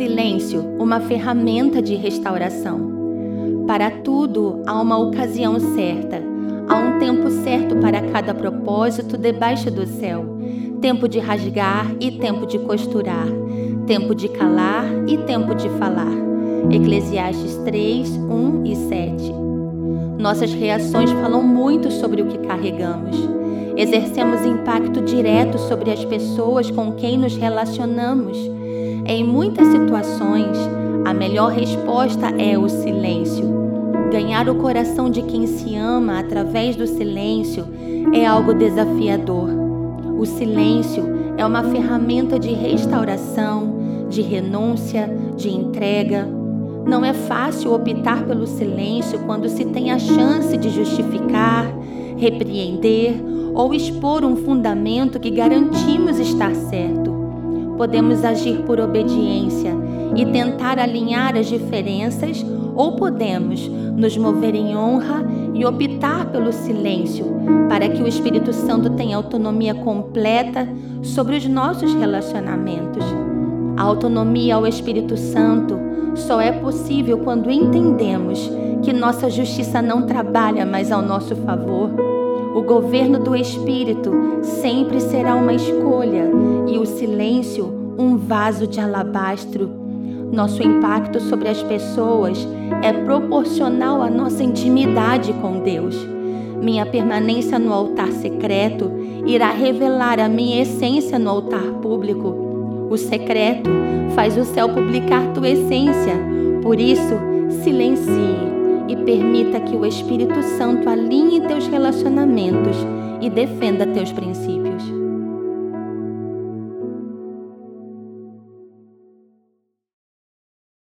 Silêncio, uma ferramenta de restauração. Para tudo há uma ocasião certa. Há um tempo certo para cada propósito debaixo do céu. Tempo de rasgar e tempo de costurar. Tempo de calar e tempo de falar. Eclesiastes 3, 1 e 7. Nossas reações falam muito sobre o que carregamos. Exercemos impacto direto sobre as pessoas com quem nos relacionamos. Em muitas situações, a melhor resposta é o silêncio. Ganhar o coração de quem se ama através do silêncio é algo desafiador. O silêncio é uma ferramenta de restauração, de renúncia, de entrega. Não é fácil optar pelo silêncio quando se tem a chance de justificar, repreender ou expor um fundamento que garantimos estar certo. Podemos agir por obediência e tentar alinhar as diferenças, ou podemos nos mover em honra e optar pelo silêncio, para que o Espírito Santo tenha autonomia completa sobre os nossos relacionamentos. A autonomia ao Espírito Santo só é possível quando entendemos que nossa justiça não trabalha mais ao nosso favor o governo do Espírito sempre será uma escolha e o silêncio um vaso de alabastro. Nosso impacto sobre as pessoas é proporcional à nossa intimidade com Deus. Minha permanência no altar secreto irá revelar a minha essência no altar público. O secreto faz o céu publicar tua essência, por isso, silencie e permita que o Espírito Santo alinhe teus relacionamentos e defenda teus princípios.